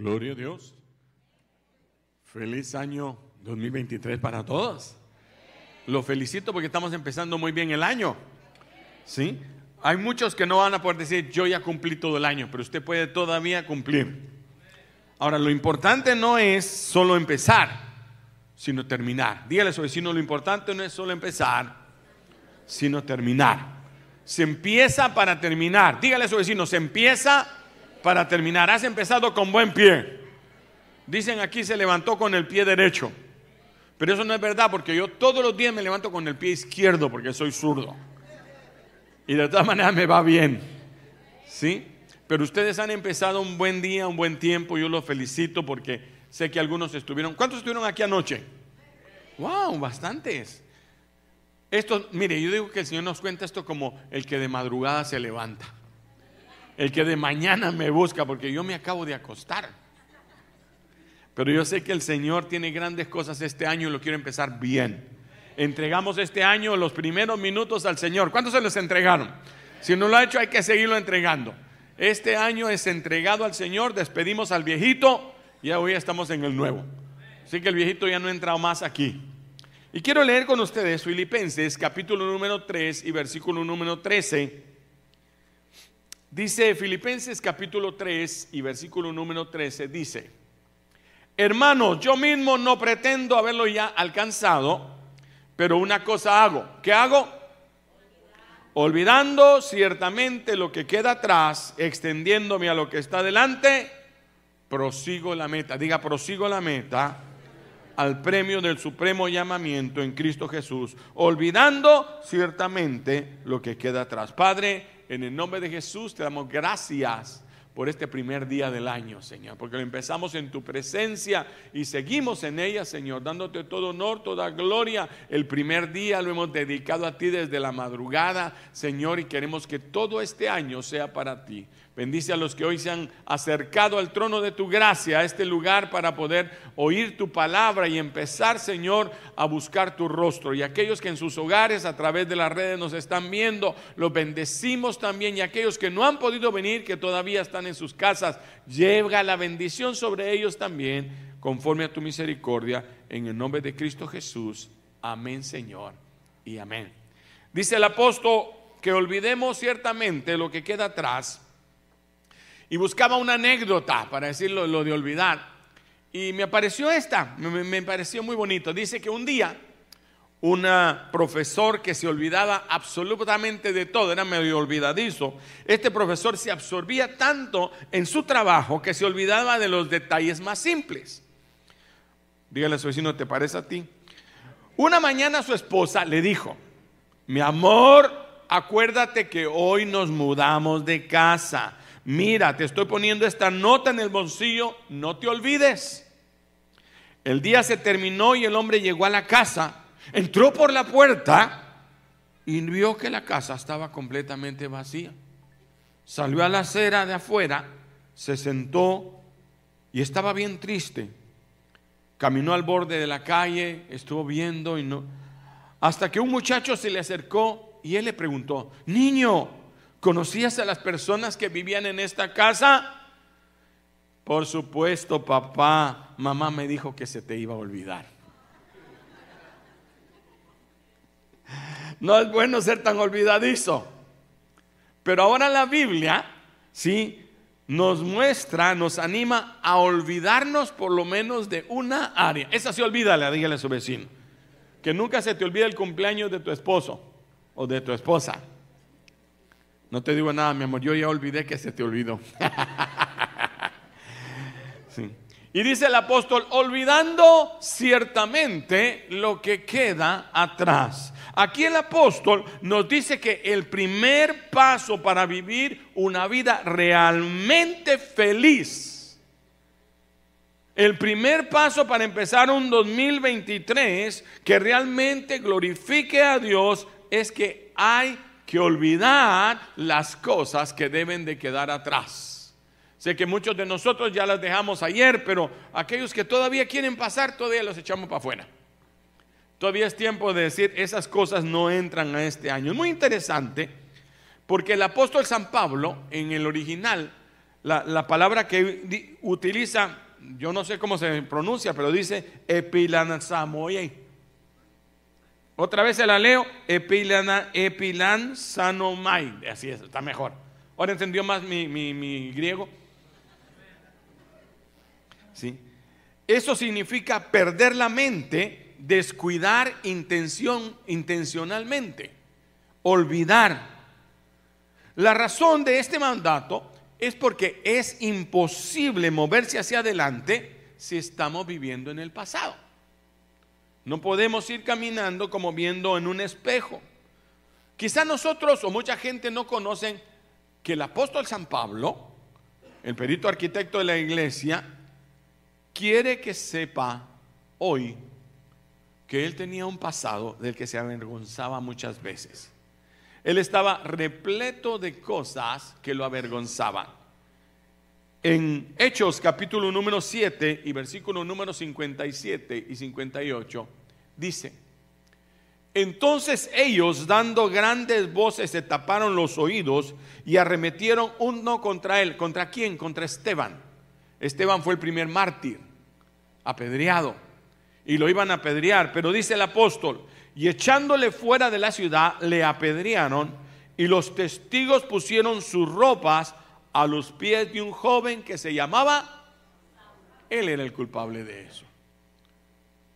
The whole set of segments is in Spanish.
Gloria a Dios. Feliz año 2023 para todos. Lo felicito porque estamos empezando muy bien el año. ¿Sí? Hay muchos que no van a poder decir, yo ya cumplí todo el año, pero usted puede todavía cumplir. Ahora, lo importante no es solo empezar, sino terminar. Dígale a su vecino, lo importante no es solo empezar, sino terminar. Se empieza para terminar. Dígale a su vecino, se empieza para terminar. Has empezado con buen pie. Dicen aquí se levantó con el pie derecho. Pero eso no es verdad porque yo todos los días me levanto con el pie izquierdo porque soy zurdo. Y de todas maneras me va bien. ¿Sí? Pero ustedes han empezado un buen día, un buen tiempo. Yo los felicito porque sé que algunos estuvieron. ¿Cuántos estuvieron aquí anoche? ¡Wow! Bastantes. Esto, mire, yo digo que el Señor nos cuenta esto como el que de madrugada se levanta. El que de mañana me busca porque yo me acabo de acostar. Pero yo sé que el Señor tiene grandes cosas este año y lo quiero empezar bien. Entregamos este año los primeros minutos al Señor. ¿Cuántos se los entregaron? Si no lo ha hecho, hay que seguirlo entregando. Este año es entregado al Señor, despedimos al viejito y hoy estamos en el nuevo. Así que el viejito ya no ha entrado más aquí. Y quiero leer con ustedes Filipenses capítulo número 3 y versículo número 13. Dice Filipenses capítulo 3 y versículo número 13, dice, hermanos, yo mismo no pretendo haberlo ya alcanzado, pero una cosa hago. ¿Qué hago? Olvidando ciertamente lo que queda atrás, extendiéndome a lo que está delante, prosigo la meta. Diga, prosigo la meta al premio del supremo llamamiento en Cristo Jesús, olvidando ciertamente lo que queda atrás. Padre, en el nombre de Jesús te damos gracias por este primer día del año, Señor, porque lo empezamos en tu presencia y seguimos en ella, Señor, dándote todo honor, toda gloria. El primer día lo hemos dedicado a ti desde la madrugada, Señor, y queremos que todo este año sea para ti. Bendice a los que hoy se han acercado al trono de tu gracia, a este lugar para poder oír tu palabra y empezar, Señor, a buscar tu rostro. Y aquellos que en sus hogares a través de las redes nos están viendo, los bendecimos también. Y aquellos que no han podido venir, que todavía están en sus casas, llega la bendición sobre ellos también, conforme a tu misericordia, en el nombre de Cristo Jesús. Amén, Señor. Y amén. Dice el apóstol que olvidemos ciertamente lo que queda atrás y buscaba una anécdota para decirlo lo de olvidar. Y me apareció esta, me, pareció muy bonito. Dice que un día un profesor que se olvidaba absolutamente de todo, era medio olvidadizo, este profesor se absorbía tanto en su trabajo que se olvidaba de los detalles más simples. Dígale a su vecino, ¿te parece a ti? Una mañana su esposa le dijo, mi amor, acuérdate que hoy nos mudamos de casa mira, te estoy poniendo esta nota en el bolsillo, no te olvides. El día se terminó y el hombre llegó a la casa, entró por la puerta y vio que la casa estaba completamente vacía. Salió a la acera de afuera, se sentó y estaba bien triste. Caminó al borde de la calle, estuvo viendo y no... Hasta que un muchacho se le acercó y él le preguntó, niño, ¿Conocías a las personas que vivían en esta casa? Por supuesto, papá, mamá me dijo que se te iba a olvidar. No es bueno ser tan olvidadizo. Pero ahora la Biblia, sí, nos muestra, nos anima a olvidarnos por lo menos de una área. Esa sí olvídale, dígale a su vecino. Que nunca se te olvide el cumpleaños de tu esposo o de tu esposa. No te digo nada, mi amor, yo ya olvidé que se te olvidó. Y dice el apóstol, olvidando ciertamente lo que queda atrás. Aquí el apóstol nos dice que el primer paso para vivir una vida realmente feliz, el primer paso para empezar un 2023 que realmente glorifique a Dios es que hay que olvidar las cosas que deben de quedar atrás. Sé que muchos de nosotros ya las dejamos ayer, pero aquellos que todavía quieren pasar, todavía los echamos para afuera. Todavía es tiempo de decir, esas cosas no entran a este año. Es muy interesante porque el apóstol San Pablo, en el original, la, palabra que utiliza, yo no sé cómo se pronuncia, pero dice epilansamoye. Otra vez se la leo, epilana, epilansanomai. Así es, está mejor. Ahora entendió más mi, mi griego. ¿Sí? Eso significa perder la mente, descuidar intención, intencionalmente, olvidar. La razón de este mandato es porque es imposible moverse hacia adelante si estamos viviendo en el pasado. No podemos ir caminando como viendo en un espejo. Quizá nosotros o mucha gente no conocen que el apóstol San Pablo, el perito arquitecto de la iglesia, quiere que sepa hoy que él tenía un pasado del que se avergonzaba muchas veces. Él estaba repleto de cosas que lo avergonzaban. En Hechos capítulo número 7 y versículo número 57 y 58 dice, entonces ellos dando grandes voces se taparon los oídos y arremetieron uno contra él. ¿Contra quién? Contra Esteban Esteban fue el primer mártir, apedreado, y lo iban a apedrear, pero dice el apóstol, y echándole fuera de la ciudad, le apedrearon, y los testigos pusieron sus ropas a los pies de un joven que se llamaba, él era el culpable de eso.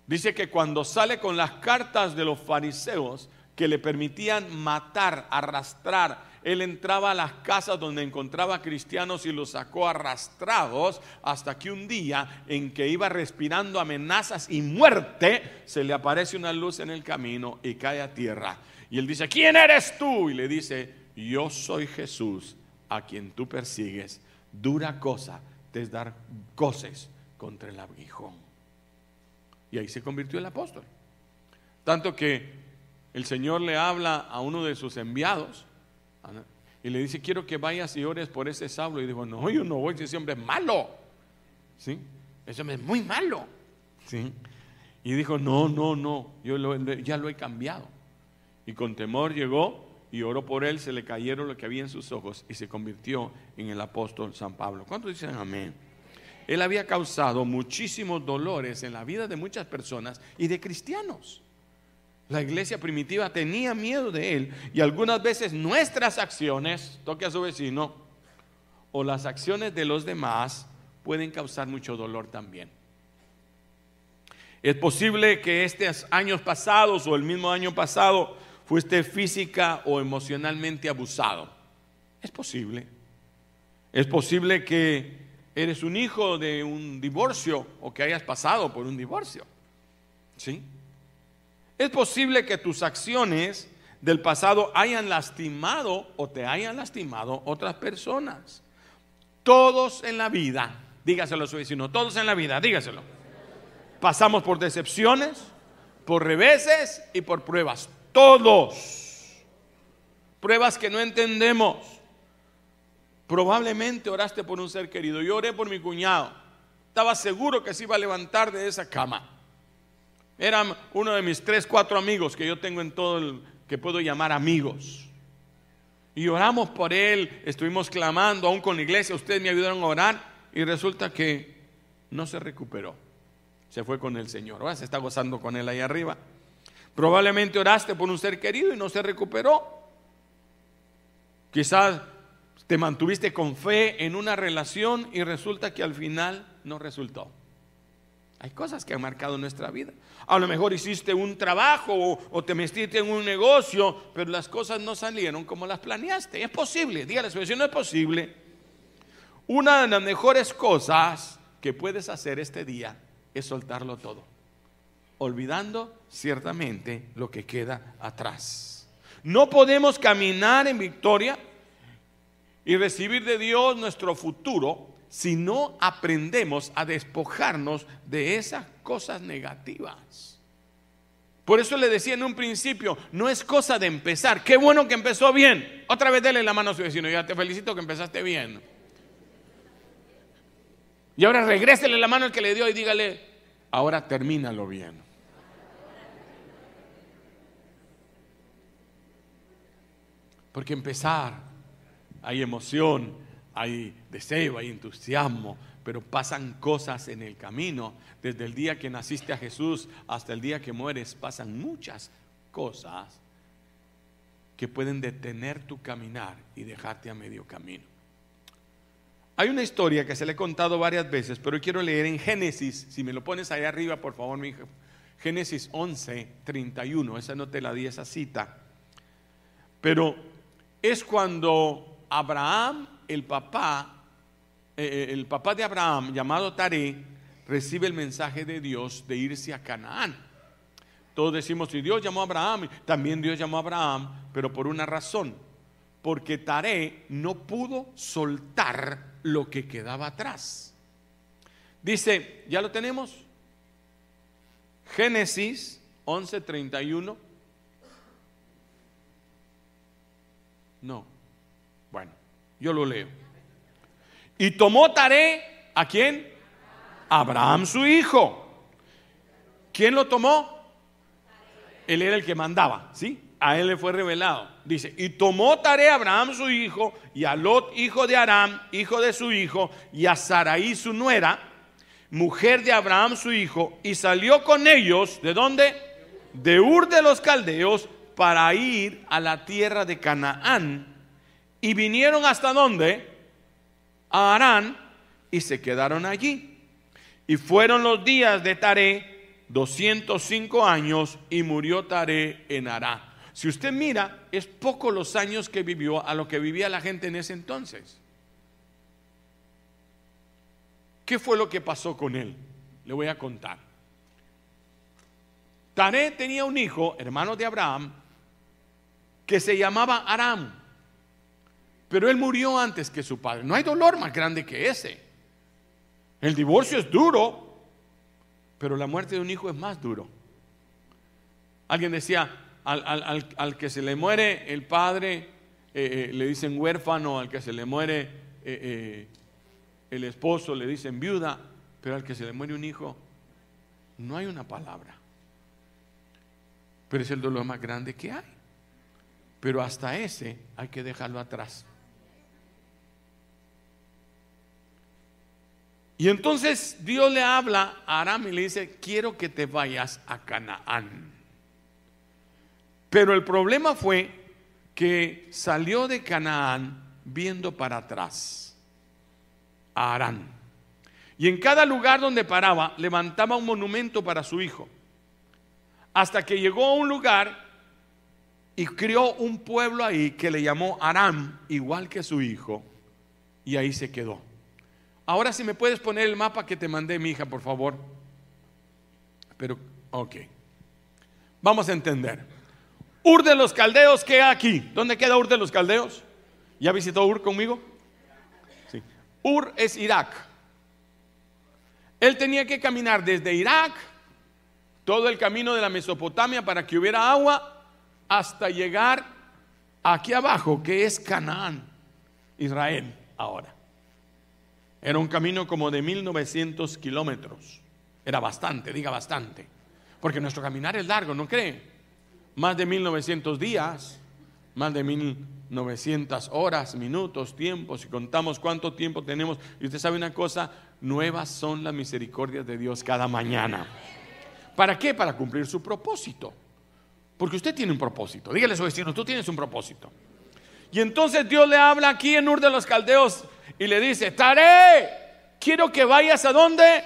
Dice que cuando sale con las cartas de los fariseos que le permitían matar, arrastrar, él entraba a las casas donde encontraba cristianos y los sacó arrastrados hasta que un día en que iba respirando amenazas y muerte, se le aparece una luz en el camino y cae a tierra. Y él dice, ¿quién eres tú? Y le dice, yo soy Jesús a quien tú persigues. Dura cosa te es dar goces contra el aguijón. Y ahí se convirtió el apóstol. Tanto que el Señor le habla a uno de sus enviados y le dice, quiero que vayas y ores por ese Saulo. Y dijo, no, yo no voy, ese hombre es malo. ¿Sí? Ese hombre es muy malo. ¿Sí? Y dijo, no, no, no, yo ya lo he cambiado. Y con temor llegó y oró por él, se le cayeron lo que había en sus ojos y se convirtió en el apóstol San Pablo. ¿Cuántos dicen amén? Él había causado muchísimos dolores en la vida de muchas personas y de cristianos. La iglesia primitiva tenía miedo de él y algunas veces nuestras acciones, toque a su vecino, o las acciones de los demás pueden causar mucho dolor también. Es posible que estos años pasados o el mismo año pasado fuiste física o emocionalmente abusado. Es posible. Es posible que eres un hijo de un divorcio o que hayas pasado por un divorcio. ¿Sí? Es posible que tus acciones del pasado hayan lastimado o te hayan lastimado otras personas. Todos en la vida, dígaselo a su vecino, todos en la vida, dígaselo. Pasamos por decepciones, por reveses y por pruebas. Todos. Pruebas que no entendemos. Probablemente oraste por un ser querido. Yo oré por mi cuñado. Estaba seguro que se iba a levantar de esa cama. Era uno de mis tres, cuatro amigos que yo tengo en todo el que puedo llamar amigos. Y oramos por él, estuvimos clamando, aún con la iglesia, ustedes me ayudaron a orar y resulta que no se recuperó. Se fue con el Señor. Ahora se está gozando con él ahí arriba. Probablemente oraste por un ser querido y no se recuperó. Quizás te mantuviste con fe en una relación y resulta que al final no resultó. Hay cosas que han marcado nuestra vida. A lo mejor hiciste un trabajo o, te metiste en un negocio, pero las cosas no salieron como las planeaste. Es posible, dígale si no es posible. Una de las mejores cosas que puedes hacer este día es soltarlo todo, olvidando ciertamente lo que queda atrás. No podemos caminar en victoria y recibir de Dios nuestro futuro si no aprendemos a despojarnos de esas cosas negativas. Por eso le decía en un principio, no es cosa de empezar. Qué bueno que empezó bien. Otra vez dele la mano a su vecino. Ya te felicito que empezaste bien. Y ahora regrésele la mano al que le dio y dígale, ahora termínalo bien. Porque empezar, hay emoción, hay deseo, hay entusiasmo, pero pasan cosas en el camino. Desde el día que naciste a Jesús hasta el día que mueres, pasan muchas cosas que pueden detener tu caminar y dejarte a medio camino. Hay una historia que se le he contado varias veces, pero quiero leer en Génesis, si me lo pones ahí arriba, por favor, mi hijo. Génesis 11, 31, esa no te la di esa cita. Pero es cuando Abraham, el papá, eh, eh, el papá de Abraham, llamado Taré, recibe el mensaje de Dios de irse a Canaán. Todos decimos, si Dios llamó a Abraham, también Dios llamó a Abraham, pero por una razón, porque Taré no pudo soltar lo que quedaba atrás. Dice, ¿ya lo tenemos? Génesis 11:31. No. Bueno, yo lo leo. Y tomó Taré a quién? Abraham su hijo. ¿Quién lo tomó? Él era el que mandaba, ¿sí? A él le fue revelado. Dice, y tomó tarea Abraham su hijo, y a Lot, hijo de Aram, hijo de su hijo, y a Saraí su nuera, mujer de Abraham su hijo, y salió con ellos, ¿de dónde? De Ur de los Caldeos, para ir a la tierra de Canaán. Y vinieron hasta dónde? A Arán, y se quedaron allí. Y fueron los días de Taré 205 años y murió Taré en Ará. Si usted mira, es poco los años que vivió a lo que vivía la gente en ese entonces. ¿Qué fue lo que pasó con él? Le voy a contar. Taré tenía un hijo, hermano de Abraham, que se llamaba Aram. Pero él murió antes que su padre. No hay dolor más grande que ese. El divorcio es duro, pero la muerte de un hijo es más duro. Alguien decía, al, que se le muere el padre, eh, eh, le dicen huérfano, al que se le muere eh, el esposo, le dicen viuda, pero al que se le muere un hijo, no hay una palabra. Pero es el dolor más grande que hay. Pero hasta ese hay que dejarlo atrás. Y entonces Dios le habla a Aram y le dice, quiero que te vayas a Canaán. Pero el problema fue que salió de Canaán viendo para atrás, a Arán. Y en cada lugar donde paraba levantaba un monumento para su hijo. Hasta que llegó a un lugar y crió un pueblo ahí que le llamó Aram, igual que su hijo. Y ahí se quedó. Ahora si me puedes poner el mapa que te mandé, mi hija, por favor. Pero, ok. Vamos a entender. Ur de los Caldeos queda aquí. ¿Dónde queda Ur de los Caldeos? ¿Ya visitó Ur conmigo? Sí. Ur es Irak. Él tenía que caminar desde Irak, todo el camino de la Mesopotamia para que hubiera agua, hasta llegar aquí abajo, que es Canaán, Israel ahora. Era un camino como de 1900 kilómetros. Era bastante, diga bastante. Porque nuestro caminar es largo, ¿no cree? Más de 1900 días, más de 1900 horas, minutos, tiempos. Si contamos cuánto tiempo tenemos, y usted sabe una cosa, nuevas son las misericordias de Dios cada mañana. ¿Para qué? Para cumplir su propósito. Porque usted tiene un propósito. Dígale a su vecino, tú tienes un propósito. Y entonces Dios le habla aquí en Ur de los Caldeos y le dice, Taré, quiero que vayas a dónde?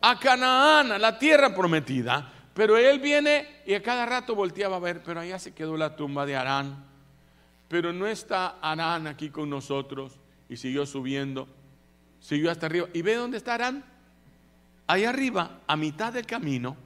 A Canaán, a la tierra prometida. Pero él viene y a cada rato volteaba a ver, pero allá se quedó la tumba de Arán. Pero no está Arán aquí con nosotros. Y siguió subiendo, siguió hasta arriba. ¿Y ve dónde está Arán? Ahí arriba, a mitad del camino,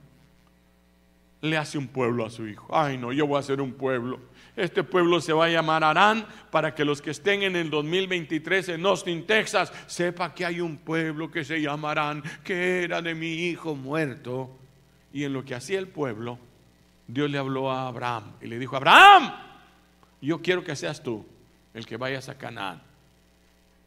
le hace un pueblo a su hijo. Ay, no, yo voy a hacer un pueblo. Este pueblo se va a llamar Arán para que los que estén en el 2023 en Austin, Texas, sepa que hay un pueblo que se llama Arán, que era de mi hijo muerto. Y en lo que hacía el pueblo, Dios le habló a Abraham y le dijo, Abraham, yo quiero que seas tú el que vayas a Canaán.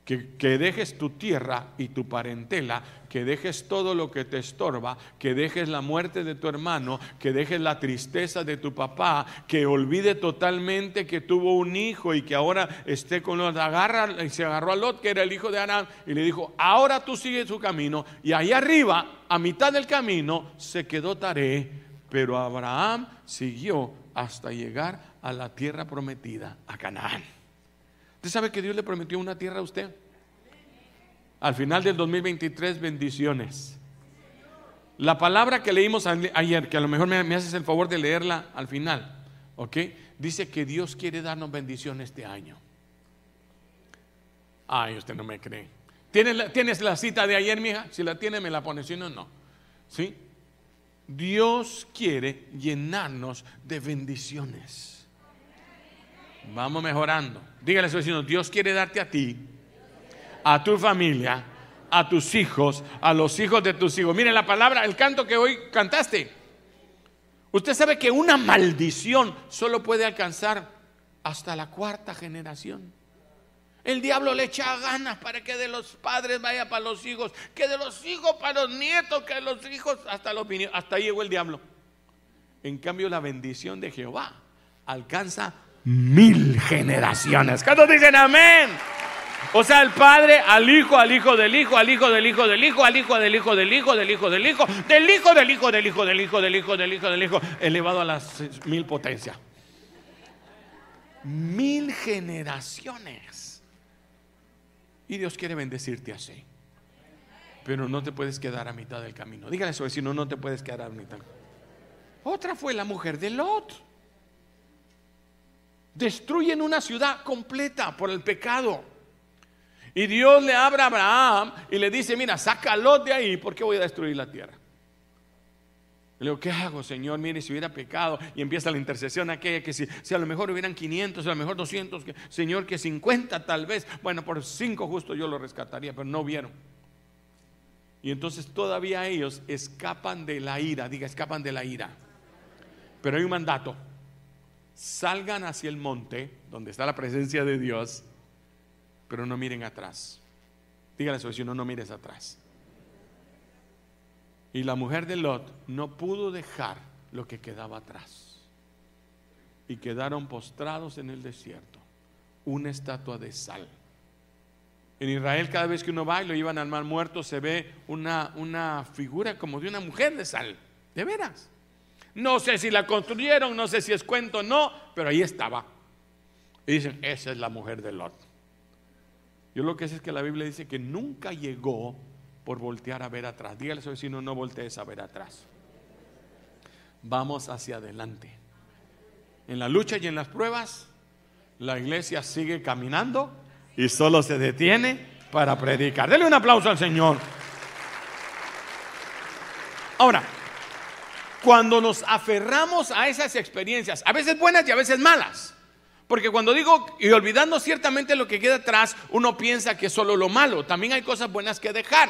Que, dejes tu tierra y tu parentela, que dejes todo lo que te estorba, que dejes la muerte de tu hermano, que dejes la tristeza de tu papá, que olvide totalmente que tuvo un hijo y que ahora esté con los agarra y se agarró a Lot, que era el hijo de Aram, y le dijo, ahora tú sigues su camino. Y ahí arriba, a mitad del camino, se quedó Taré, pero Abraham siguió hasta llegar a la tierra prometida, a Canaán. ¿Usted sabe que Dios le prometió una tierra a usted? Al final del 2023, bendiciones. La palabra que leímos ayer, que a lo mejor me, haces el favor de leerla al final, ¿ok? Dice que Dios quiere darnos bendiciones este año. Ay, usted no me cree. ¿Tienes la, ¿Tienes la cita de ayer, mija? Si la tiene, me la pone, si no, no. ¿Sí? Dios quiere llenarnos de bendiciones. Vamos mejorando. Dígale a su vecino, Dios quiere darte a ti, a tu familia, a tus hijos, a los hijos de tus hijos. Mire la palabra, el canto que hoy cantaste. Usted sabe que una maldición solo puede alcanzar hasta la cuarta generación. El diablo le echa ganas para que de los padres vaya para los hijos, que de los hijos para los nietos, que de los hijos hasta los Hasta ahí llegó el diablo. En cambio, la bendición de Jehová alcanza mil generaciones. ¿Cuántos dicen amén? O sea, el padre al hijo, al hijo del hijo, al hijo del hijo del hijo, al hijo del hijo del hijo, del hijo del hijo, del hijo del hijo del hijo del hijo del hijo del hijo del hijo, elevado a las mil potencias. Mil generaciones. Y Dios quiere bendecirte así. Pero no te puedes quedar a mitad del camino. Dígale a su vecino, no te puedes quedar a mitad. Otra fue la mujer de Lot destruyen una ciudad completa por el pecado. Y Dios le abre a Abraham y le dice, mira, sácalo de ahí porque voy a destruir la tierra. Le digo, ¿qué hago, Señor? Mire, si hubiera pecado y empieza la intercesión aquella, que si, si a lo mejor hubieran 500, a lo mejor 200, que, Señor, que 50 tal vez, bueno, por 5 justo yo lo rescataría, pero no vieron. Y entonces todavía ellos escapan de la ira, diga, escapan de la ira. Pero hay un mandato salgan hacia el monte, donde está la presencia de Dios, pero no miren atrás. Dígale a su vecino, no mires atrás. Y la mujer de Lot no pudo dejar lo que quedaba atrás. Y quedaron postrados en el desierto, una estatua de sal. En Israel cada vez que uno va y lo llevan al mar muerto se ve una, una figura como de una mujer de sal, de veras. No sé si la construyeron, no sé si es cuento o no, pero ahí estaba. Y dicen, esa es la mujer de Lot. Yo lo que sé es que la Biblia dice que nunca llegó por voltear a ver atrás. Dígale a su vecino, no voltees a ver atrás. Vamos hacia adelante. En la lucha y en las pruebas, la iglesia sigue caminando y solo se detiene para predicar. Dele un aplauso al Señor. Ahora, cuando nos aferramos a esas experiencias, a veces buenas y a veces malas. Porque cuando digo, y olvidando ciertamente lo que queda atrás, uno piensa que es solo lo malo. También hay cosas buenas que dejar.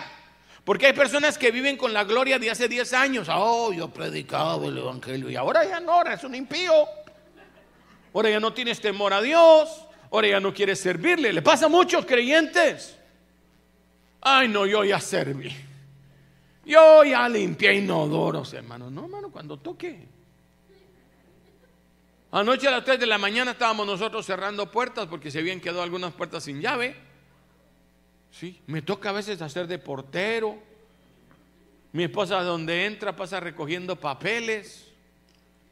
Porque hay personas que viven con la gloria de hace 10 años. Oh, yo predicaba el Evangelio. Y ahora ya no, ahora es un impío. Ahora ya no tienes temor a Dios. Ahora ya no quieres servirle. Le pasa a muchos creyentes. Ay, no, yo ya serví. Yo ya limpié inodoros, hermano. No, hermano, cuando toque. Anoche a las 3 de la mañana estábamos nosotros cerrando puertas porque se habían quedado algunas puertas sin llave. Sí, me toca a veces hacer de portero. Mi esposa donde entra pasa recogiendo papeles.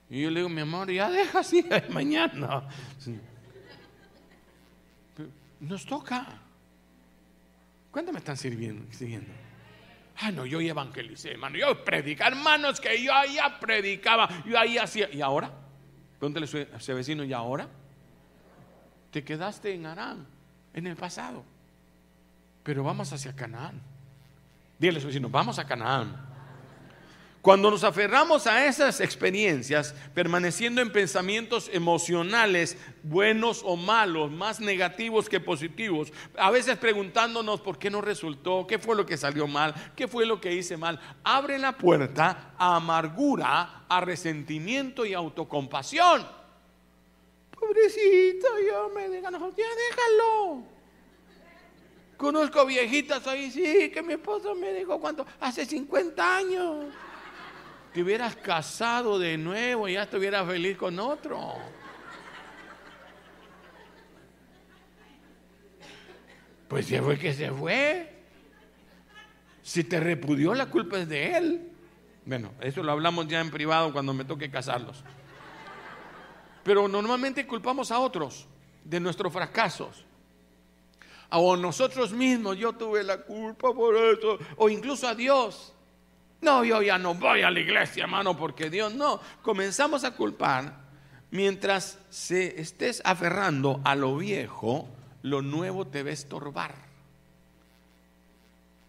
Y yo le digo, mi amor, ya deja así mañana. Nos toca. ¿Cuánto me están sirviendo? siguiendo? Ah, no, yo evangelicé, hermano. Yo predicaba, hermanos, que yo ahí predicaba, yo ahí hacía. ¿Y ahora? Pregúntale a ese vecino, ¿y ahora? Te quedaste en Arán, en el pasado. Pero vamos hacia Canaán. Dígale a su vecino, vamos a Canaán. Cuando nos aferramos a esas experiencias, permaneciendo en pensamientos emocionales, buenos o malos, más negativos que positivos, a veces preguntándonos por qué no resultó, qué fue lo que salió mal, qué fue lo que hice mal, abre la puerta a amargura, a resentimiento y autocompasión. Pobrecito, yo me digan, ya déjalo. Conozco viejitas ahí, sí, que mi esposo me dijo cuánto, hace 50 años. Te hubieras casado de nuevo y ya estuvieras feliz con otro. Pues ya fue que se fue. Si te repudió, la culpa es de él. Bueno, eso lo hablamos ya en privado cuando me toque casarlos. Pero normalmente culpamos a otros de nuestros fracasos. O nosotros mismos, yo tuve la culpa por eso. O incluso a Dios. No, yo ya no voy a la iglesia, hermano, porque Dios no. Comenzamos a culpar mientras se estés aferrando a lo viejo lo nuevo te va a estorbar.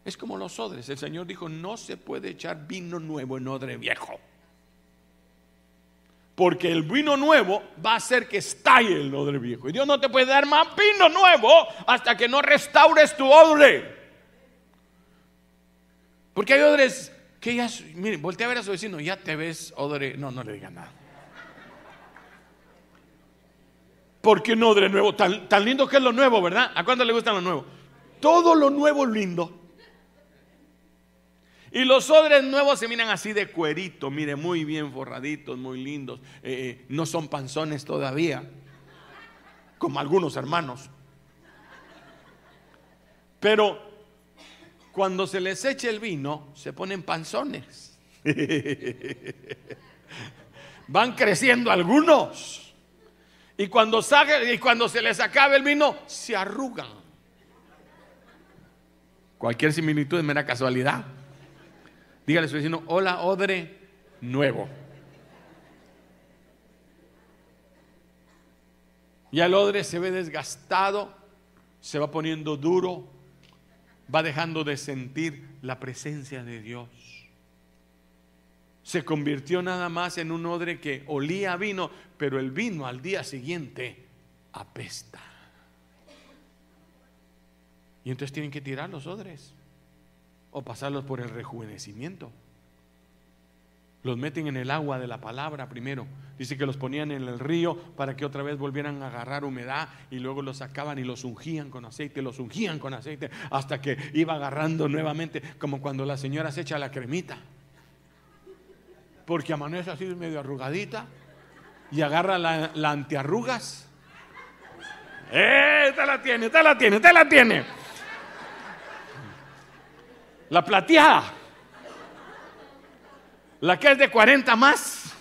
Es como los odres. El Señor dijo, no se puede echar vino nuevo en odre viejo. Porque el vino nuevo va a hacer que estalle el odre viejo. Y Dios no te puede dar más vino nuevo hasta que no restaures tu odre. Porque hay odres que ya, mire, voltea a ver a su vecino, ya te ves odre. No, no le diga nada. ¿Por qué no de nuevo? Tan, tan lindo que es lo nuevo, ¿verdad? ¿A cuánto le gusta lo nuevo? Todo lo nuevo lindo. Y los odres nuevos se miran así de cuerito, mire, muy bien forraditos, muy lindos. Eh, eh, no son panzones todavía, como algunos hermanos. Pero cuando se les echa el vino, se ponen panzones. Van creciendo algunos. Y cuando, y cuando se les acabe el vino, se arrugan. Cualquier similitud es mera casualidad. Dígale a su vecino, hola odre nuevo. Y el odre se ve desgastado, se va poniendo duro, va dejando de sentir la presencia de Dios se convirtió nada más en un odre que olía a vino, pero el vino al día siguiente apesta. Y entonces tienen que tirar los odres o pasarlos por el rejuvenecimiento. Los meten en el agua de la palabra primero. Dice que los ponían en el río para que otra vez volvieran a agarrar humedad y luego los sacaban y los ungían con aceite, los ungían con aceite hasta que iba agarrando nuevamente, como cuando la señora se echa la cremita porque amanece así medio arrugadita y agarra la, antiarrugas. ¡Eh! Usted la tiene, usted la tiene, usted la tiene. La plateada. La que es de 40 más.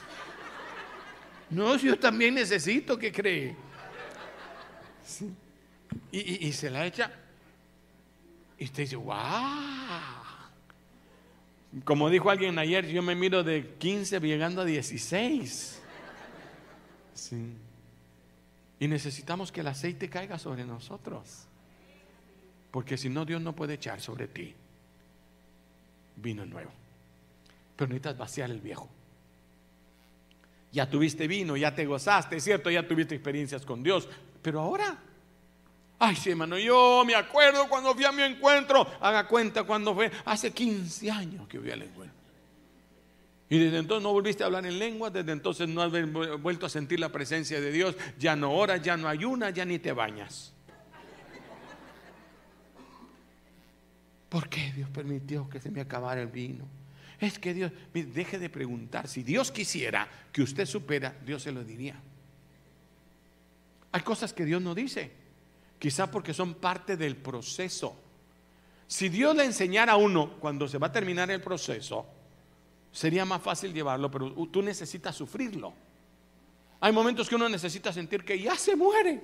No, yo también necesito, que cree? Y, y, se la echa. Y usted dice, ¡wow! Como dijo alguien ayer, yo me miro de 15 llegando a 16. Sí. Y necesitamos que el aceite caiga sobre nosotros. Porque si no, Dios no puede echar sobre ti vino nuevo. Pero necesitas vaciar el viejo. Ya tuviste vino, ya te gozaste, cierto, ya tuviste experiencias con Dios. Pero ahora Ay, sí, hermano, yo me acuerdo cuando fui a mi encuentro. Haga cuenta cuando fue hace 15 años que fui al encuentro. Y desde entonces no volviste a hablar en lengua, desde entonces no has vuelto a sentir la presencia de Dios. Ya no oras, ya no ayunas, ya ni te bañas. ¿Por qué Dios permitió que se me acabara el vino? Es que Dios, deje de preguntar. Si Dios quisiera que usted supera, Dios se lo diría. Hay cosas que Dios no dice. Quizá porque son parte del proceso. Si Dios le enseñara a uno cuando se va a terminar el proceso, sería más fácil llevarlo, pero tú necesitas sufrirlo. Hay momentos que uno necesita sentir que ya se muere.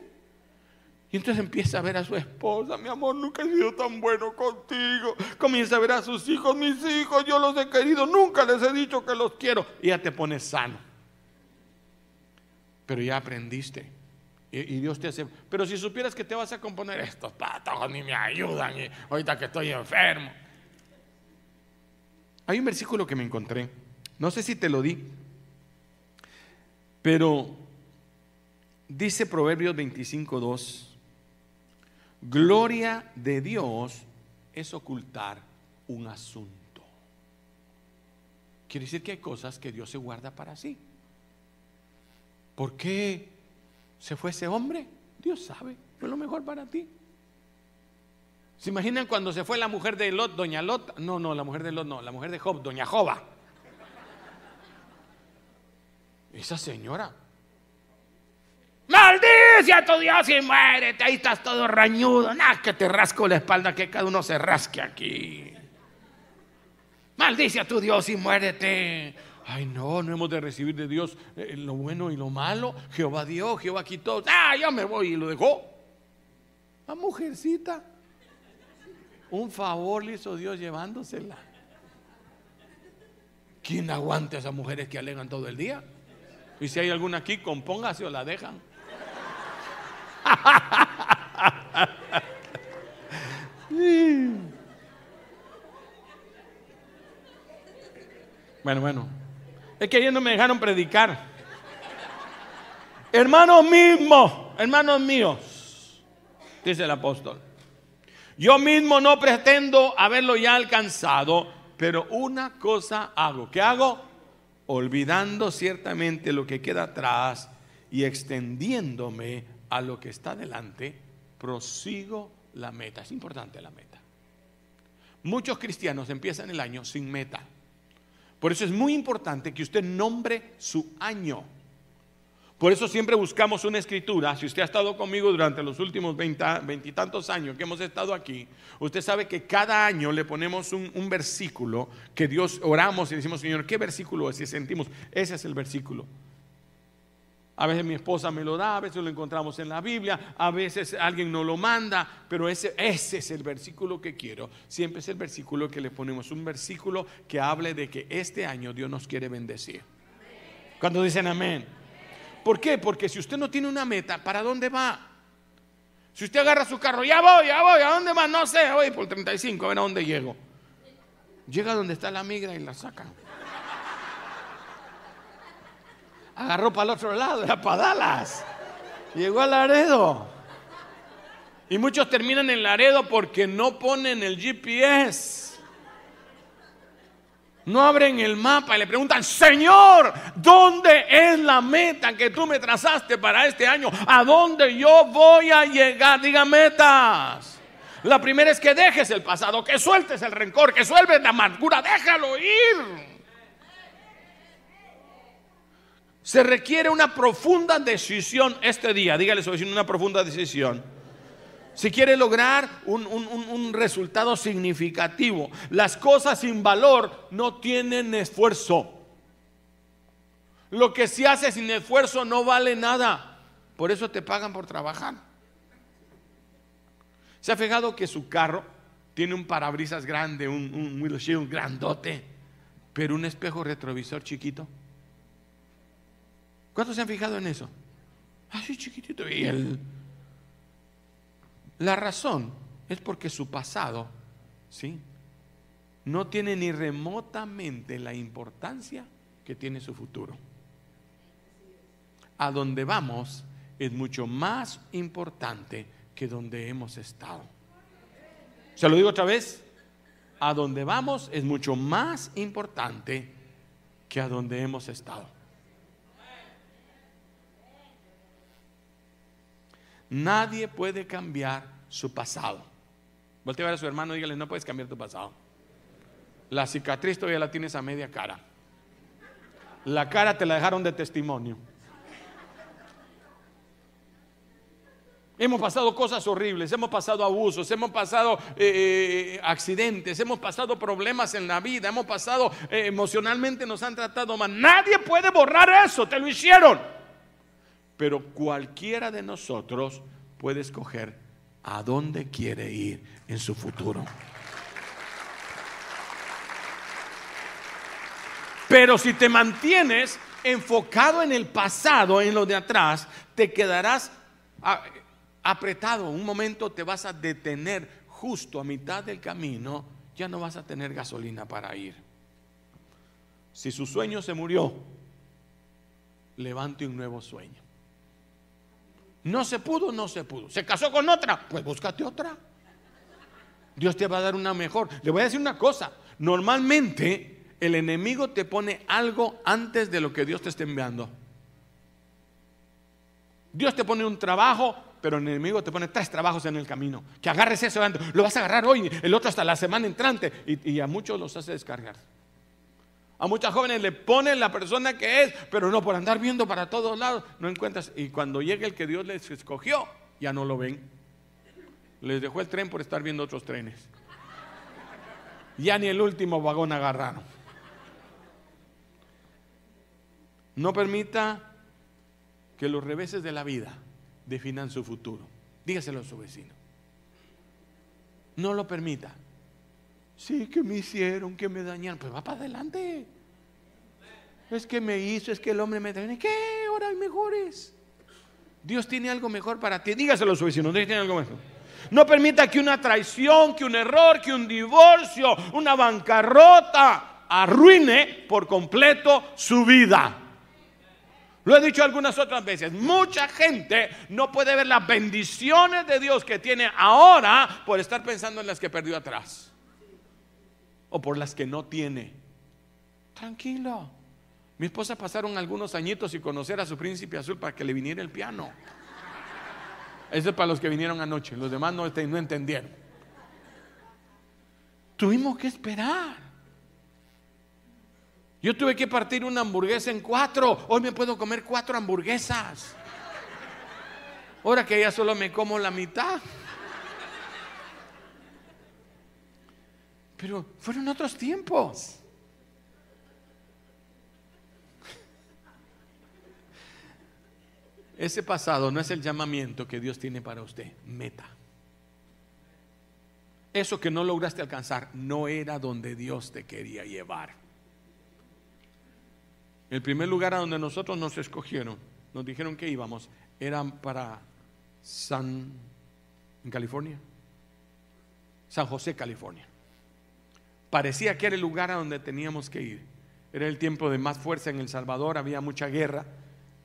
Y entonces empieza a ver a su esposa, mi amor, nunca he sido tan bueno contigo. Comienza a ver a sus hijos, mis hijos, yo los he querido, nunca les he dicho que los quiero. Y ya te pones sano. Pero ya aprendiste y, Dios te hace. Pero si supieras que te vas a componer estos patos ni me ayudan, y ahorita que estoy enfermo. Hay un versículo que me encontré, no sé si te lo di, pero dice Proverbios 25:2: Gloria de Dios es ocultar un asunto. Quiere decir que hay cosas que Dios se guarda para sí. ¿Por qué? se fue ese hombre, Dios sabe, fue lo mejor para ti. ¿Se imaginan cuando se fue la mujer de Lot, doña Lot? No, no, la mujer de Lot no, la mujer de Job, doña Joba. Esa señora. Maldice a tu Dios y muérete. Ahí estás todo rañudo. Nada, que te rasco la espalda, que cada uno se rasque aquí. Maldice a tu Dios y muérete. Ay, no, no hemos de recibir de Dios eh, lo bueno y lo malo. Jehová dio, Jehová quitó. Ah, yo me voy y lo dejó. La mujercita. Un favor le hizo Dios llevándosela. ¿Quién aguanta a esas mujeres que alegan todo el día? Y si hay alguna aquí, compóngase o la dejan. Bueno, bueno. Es que ayer no me dejaron predicar. Hermanos mismos, hermanos míos, dice el apóstol. Yo mismo no pretendo haberlo ya alcanzado, pero una cosa hago. ¿Qué hago? Olvidando ciertamente lo que queda atrás y extendiéndome a lo que está delante, prosigo la meta. Es importante la meta. Muchos cristianos empiezan el año sin meta. Por eso es muy importante que usted nombre su año. Por eso siempre buscamos una escritura. Si usted ha estado conmigo durante los últimos veintitantos años que hemos estado aquí, usted sabe que cada año le ponemos un, un, versículo que Dios oramos y decimos, Señor, ¿qué versículo es? Y sentimos, ese es el versículo. A veces mi esposa me lo da, a veces lo encontramos en la Biblia, a veces alguien nos lo manda, pero ese, ese es el versículo que quiero. Siempre es el versículo que le ponemos, un versículo que hable de que este año Dios nos quiere bendecir. Cuando dicen amén. ¿Por qué? Porque si usted no tiene una meta, ¿para dónde va? Si usted agarra su carro, ya voy, ya voy, ¿a dónde va? No sé, voy por 35, a ver a dónde llego. Llega donde está la migra y la saca. Agarró para el otro lado, era para Dallas. Llegó a Laredo. Y muchos terminan en Laredo porque no ponen el GPS. No abren el mapa y le preguntan, Señor, ¿dónde es la meta que tú me trazaste para este año? ¿A dónde yo voy a llegar? Diga metas. La primera es que dejes el pasado, que sueltes el rencor, que sueltes la amargura, déjalo ir. Se requiere una profunda decisión este día. Dígale su vecino una profunda decisión si quiere lograr un, resultado significativo, las cosas sin valor no tienen esfuerzo. Lo que se hace sin esfuerzo no vale nada. Por eso te pagan por trabajar. ¿Se ha fijado que su carro tiene un parabrisas grande, un, un grandote, pero un espejo retrovisor chiquito? ¿Cuántos se han fijado en eso? Así chiquitito. Y el, la razón es porque su pasado, ¿sí? No tiene ni remotamente la importancia que tiene su futuro. A donde vamos es mucho más importante que donde hemos estado. ¿Se lo digo otra vez? A donde vamos es mucho más importante que a donde hemos estado. Nadie puede cambiar su pasado. Volte a ver a su hermano y dígale, no puedes cambiar tu pasado. La cicatriz todavía la tienes a media cara. La cara te la dejaron de testimonio. Hemos pasado cosas horribles, hemos pasado abusos, hemos pasado eh, eh, accidentes, hemos pasado problemas en la vida, hemos pasado eh, emocionalmente, nos han tratado mal. Nadie puede borrar eso, te lo hicieron. Pero cualquiera de nosotros puede escoger a dónde quiere ir en su futuro. Pero si te mantienes enfocado en el pasado, en lo de atrás, te quedarás apretado. Un momento te vas a detener justo a mitad del camino, ya no vas a tener gasolina para ir. Si su sueño se murió, levante un nuevo sueño. No se pudo, no se pudo. ¿Se casó con otra? Pues búscate otra. Dios te va a dar una mejor. Le voy a decir una cosa. Normalmente el enemigo te pone algo antes de lo que Dios te está enviando. Dios te pone un trabajo pero el enemigo te pone tres trabajos en el camino. Que agarres eso, lo vas a agarrar hoy, el otro hasta la semana entrante. Y, y a muchos los hace descargar. A muchas jóvenes le ponen la persona que es, pero no por andar viendo para todos lados, no encuentras. Y cuando llega el que Dios les escogió, ya no lo ven. Les dejó el tren por estar viendo otros trenes. Ya ni el último vagón agarraron. No permita que los reveses de la vida definan su futuro. Dígaselo a su vecino. No lo permita. Sí, que me hicieron, que me dañaron. Pues va para adelante. Es que me hizo, es que el hombre me dañó. ¿Qué? Ahora hay mejores. Dios tiene algo mejor para ti. Dígaselo a su vecino. Dios tiene algo mejor. No permita que una traición, que un error, que un divorcio, una bancarrota arruine por completo su vida. Lo he dicho algunas otras veces. Mucha gente no puede ver las bendiciones de Dios que tiene ahora por estar pensando en las que perdió atrás o por las que no tiene. Tranquilo. Mi esposa pasaron algunos añitos y conocer a su príncipe azul para que le viniera el piano. Eso es para los que vinieron anoche, los demás no, entendieron. Tuvimos que esperar. Yo tuve que partir una hamburguesa en cuatro. Hoy me puedo comer cuatro hamburguesas. Ahora que ya solo me como la mitad. Pero fueron otros tiempos. Ese pasado no es el llamamiento que Dios tiene para usted, meta. Eso que no lograste alcanzar no era donde Dios te quería llevar. El primer lugar a donde nosotros nos escogieron, nos dijeron que íbamos, era para San, en California, San José, California parecía que era el lugar a donde teníamos que ir. Era el tiempo de más fuerza en El Salvador, había mucha guerra.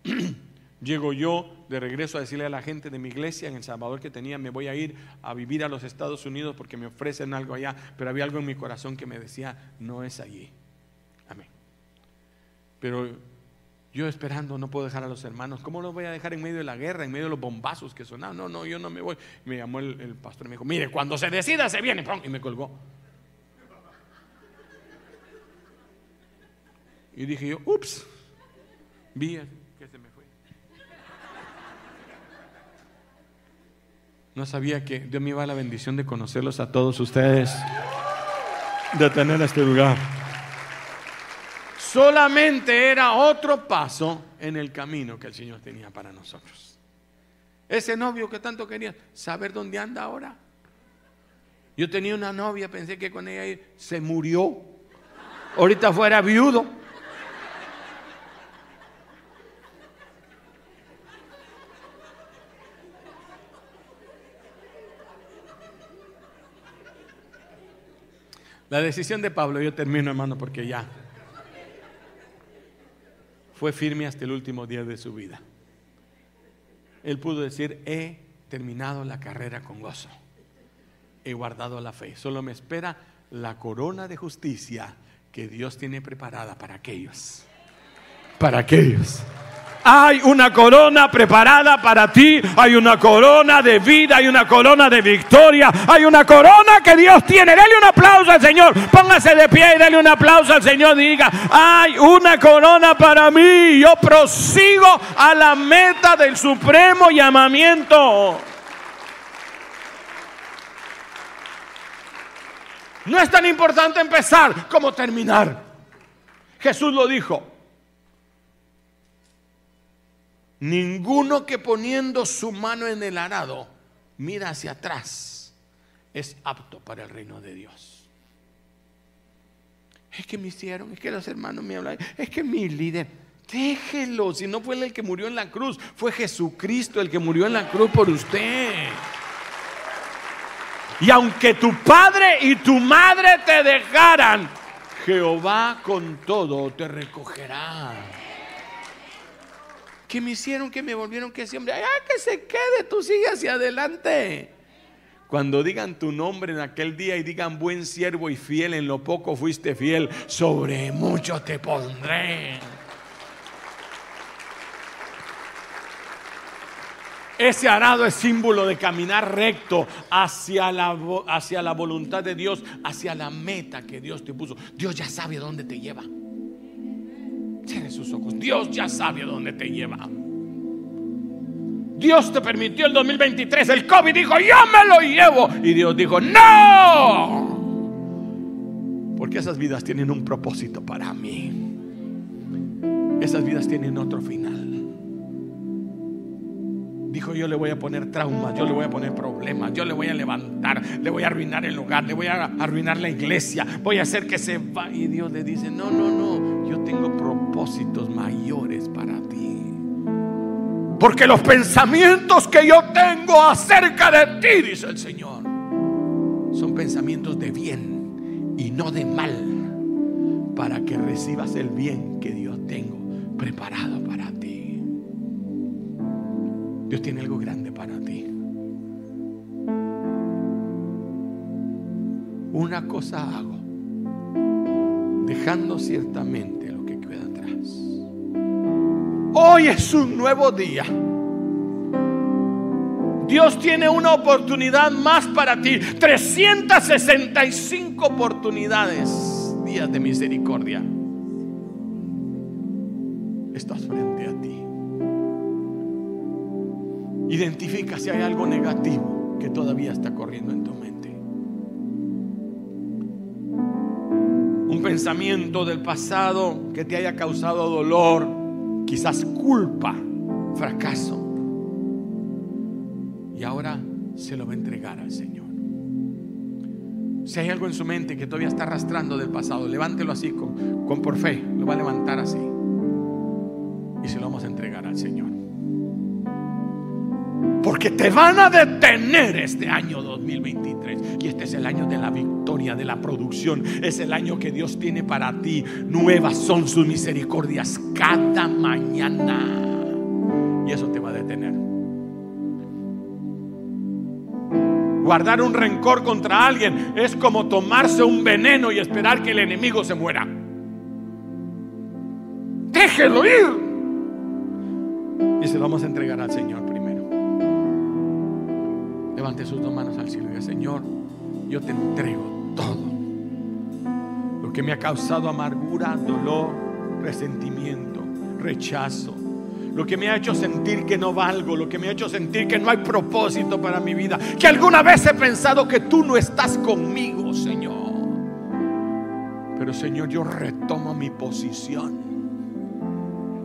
Llego yo de regreso a decirle a la gente de mi iglesia en El Salvador que tenía, me voy a ir a vivir a los Estados Unidos porque me ofrecen algo allá, pero había algo en mi corazón que me decía, no es allí. Amén. Pero yo esperando, no puedo dejar a los hermanos. ¿Cómo los voy a dejar en medio de la guerra, en medio de los bombazos que sonaban? No, no, yo no me voy. Me llamó el, pastor y me dijo, mire, cuando se decida se viene, y me colgó. Y dije yo, ups, vi que se me fue. No sabía que Dios me iba a la bendición de conocerlos a todos ustedes, de tener este lugar. Solamente era otro paso en el camino que el Señor tenía para nosotros. Ese novio que tanto quería, saber dónde anda ahora. Yo tenía una novia, pensé que con ella se murió. Ahorita fuera viudo. La decisión de Pablo, yo termino hermano porque ya fue firme hasta el último día de su vida. Él pudo decir, he terminado la carrera con gozo, he guardado la fe, solo me espera la corona de justicia que Dios tiene preparada para aquellos, para aquellos hay una corona preparada para ti. Hay una corona de vida. Hay una corona de victoria. Hay una corona que Dios tiene. Dale un aplauso al Señor. Póngase de pie y dale un aplauso al Señor. diga, hay una corona para mí. Yo prosigo a la meta del supremo llamamiento. No es tan importante empezar como terminar. Jesús lo dijo. Ninguno que poniendo su mano en el arado mira hacia atrás es apto para el reino de Dios. Es que me hicieron, es que los hermanos me hablan, es que mi líder, déjelo, si no fue el que murió en la cruz, fue Jesucristo el que murió en la cruz por usted. Y aunque tu padre y tu madre te dejaran, Jehová con todo te recogerá que me hicieron, que me volvieron, que hombre, ah, que se quede, tú sigue hacia adelante. Cuando digan tu nombre en aquel día y digan buen siervo y fiel, en lo poco fuiste fiel, sobre mucho te pondré. Ese arado es símbolo de caminar recto hacia la, hacia la voluntad de Dios, hacia la meta que Dios te puso. Dios ya sabe dónde te lleva. Cierre sus ojos. Dios ya sabe a dónde te lleva. Dios te permitió el 2023. El COVID dijo, yo me lo llevo. Y Dios dijo, no. Porque esas vidas tienen un propósito para mí. Esas vidas tienen otro final. Dijo, yo le voy a poner traumas, yo le voy a poner problemas, yo le voy a levantar, le voy a arruinar el lugar, le voy a arruinar la iglesia, voy a hacer que se va. Y Dios le dice, no, no, no, yo tengo propósitos mayores para ti. Porque los pensamientos que yo tengo acerca de ti, dice el Señor, son pensamientos de bien y no de mal, para que recibas el bien que Dios tengo preparado para ti. Dios tiene algo grande para ti. Una cosa hago, dejando ciertamente Hoy es un nuevo día. Dios tiene una oportunidad más para ti. 365 oportunidades, días de misericordia. Estás frente a ti. Identifica si hay algo negativo que todavía está corriendo en tu mente. Un pensamiento del pasado que te haya causado dolor, quizás culpa, fracaso. Y ahora se lo va a entregar al Señor. Si hay algo en su mente que todavía está arrastrando del pasado, levántelo así con, con por fe. Lo va a levantar así. Porque te van a detener este año 2023. Y este es el año de la victoria, de la producción. Es el año que Dios tiene para ti. Nuevas son sus misericordias cada mañana. Y eso te va a detener. Guardar un rencor contra alguien es como tomarse un veneno y esperar que el enemigo se muera. Déjelo ir. Y se lo vamos a entregar al Señor levante sus dos manos al cielo y diga, Señor, yo te entrego todo. Lo que me ha causado amargura, dolor, resentimiento, rechazo. Lo que me ha hecho sentir que no valgo, lo que me ha hecho sentir que no hay propósito para mi vida. Que alguna vez he pensado que tú no estás conmigo, Señor. Pero Señor, yo retomo mi posición.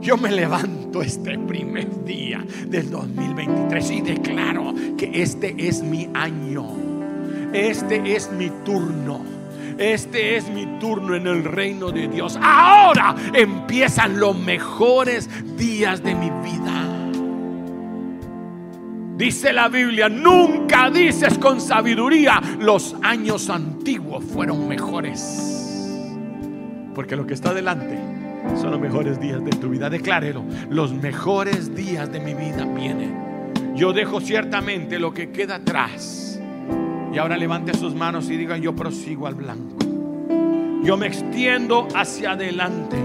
Yo me levanto este primer día del 2023 y declaro que este es mi año. Este es mi turno. Este es mi turno en el reino de Dios. Ahora empiezan los mejores días de mi vida. Dice la Biblia, nunca dices con sabiduría, los años antiguos fueron mejores. Porque lo que está delante son los mejores días de tu vida. Declárelo, los mejores días de mi vida vienen. Yo dejo ciertamente lo que queda atrás. Y ahora levante sus manos y diga, yo prosigo al blanco. Yo me extiendo hacia adelante.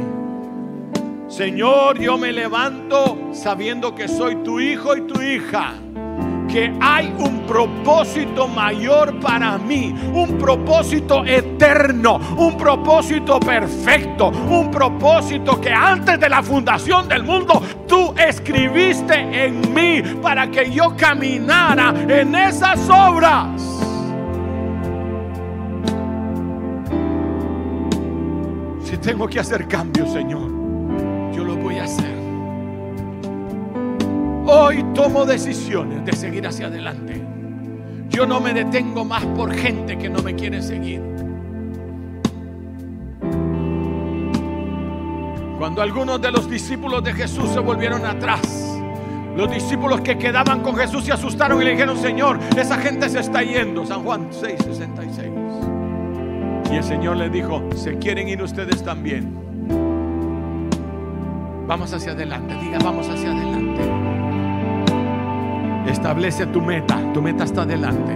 Señor, yo me levanto sabiendo que soy tu hijo y tu hija que hay un propósito mayor para mí, un propósito eterno, un propósito perfecto, un propósito que antes de la fundación del mundo tú escribiste en mí para que yo caminara en esas obras. Si tengo que hacer cambios, Señor, yo lo voy a hacer. Hoy tomo decisiones de seguir hacia adelante. Yo no me detengo más por gente que no me quiere seguir. Cuando algunos de los discípulos de Jesús se volvieron atrás, los discípulos que quedaban con Jesús se asustaron y le dijeron, Señor, esa gente se está yendo. San Juan 6, 66. Y el Señor le dijo, ¿se quieren ir ustedes también? Vamos hacia adelante, diga, vamos hacia adelante. Establece tu meta. Tu meta está delante.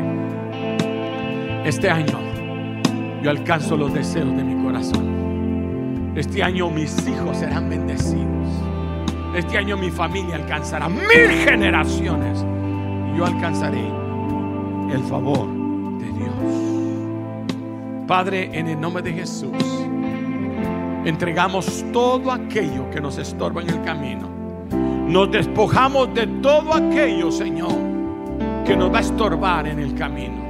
Este año yo alcanzo los deseos de mi corazón. Este año mis hijos serán bendecidos. Este año mi familia alcanzará mil generaciones yo alcanzaré el favor de Dios. Padre, en el nombre de Jesús, entregamos todo aquello que nos estorba en el camino. Nos despojamos de todo aquello, Señor, que nos va a estorbar en el camino.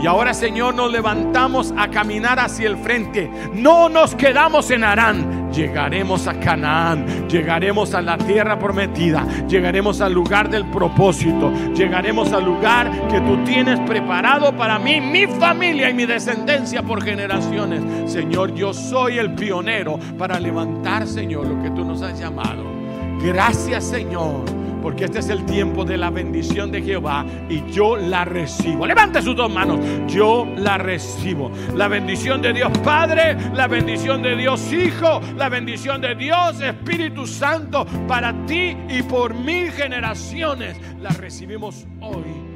Y ahora, Señor, nos levantamos a caminar hacia el frente. No nos quedamos en Arán. Llegaremos a Canaán. Llegaremos a la tierra prometida. Llegaremos al lugar del propósito. Llegaremos al lugar que tú tienes preparado para mí, mi familia y mi descendencia por generaciones. Señor, yo soy el pionero para levantar, Señor, lo que tú nos has llamado. Gracias, Señor porque este es el tiempo de la bendición de Jehová y yo la recibo. Levante sus dos manos, yo la recibo. La bendición de Dios Padre, la bendición de Dios Hijo, la bendición de Dios Espíritu Santo para ti y por mil generaciones. La recibimos hoy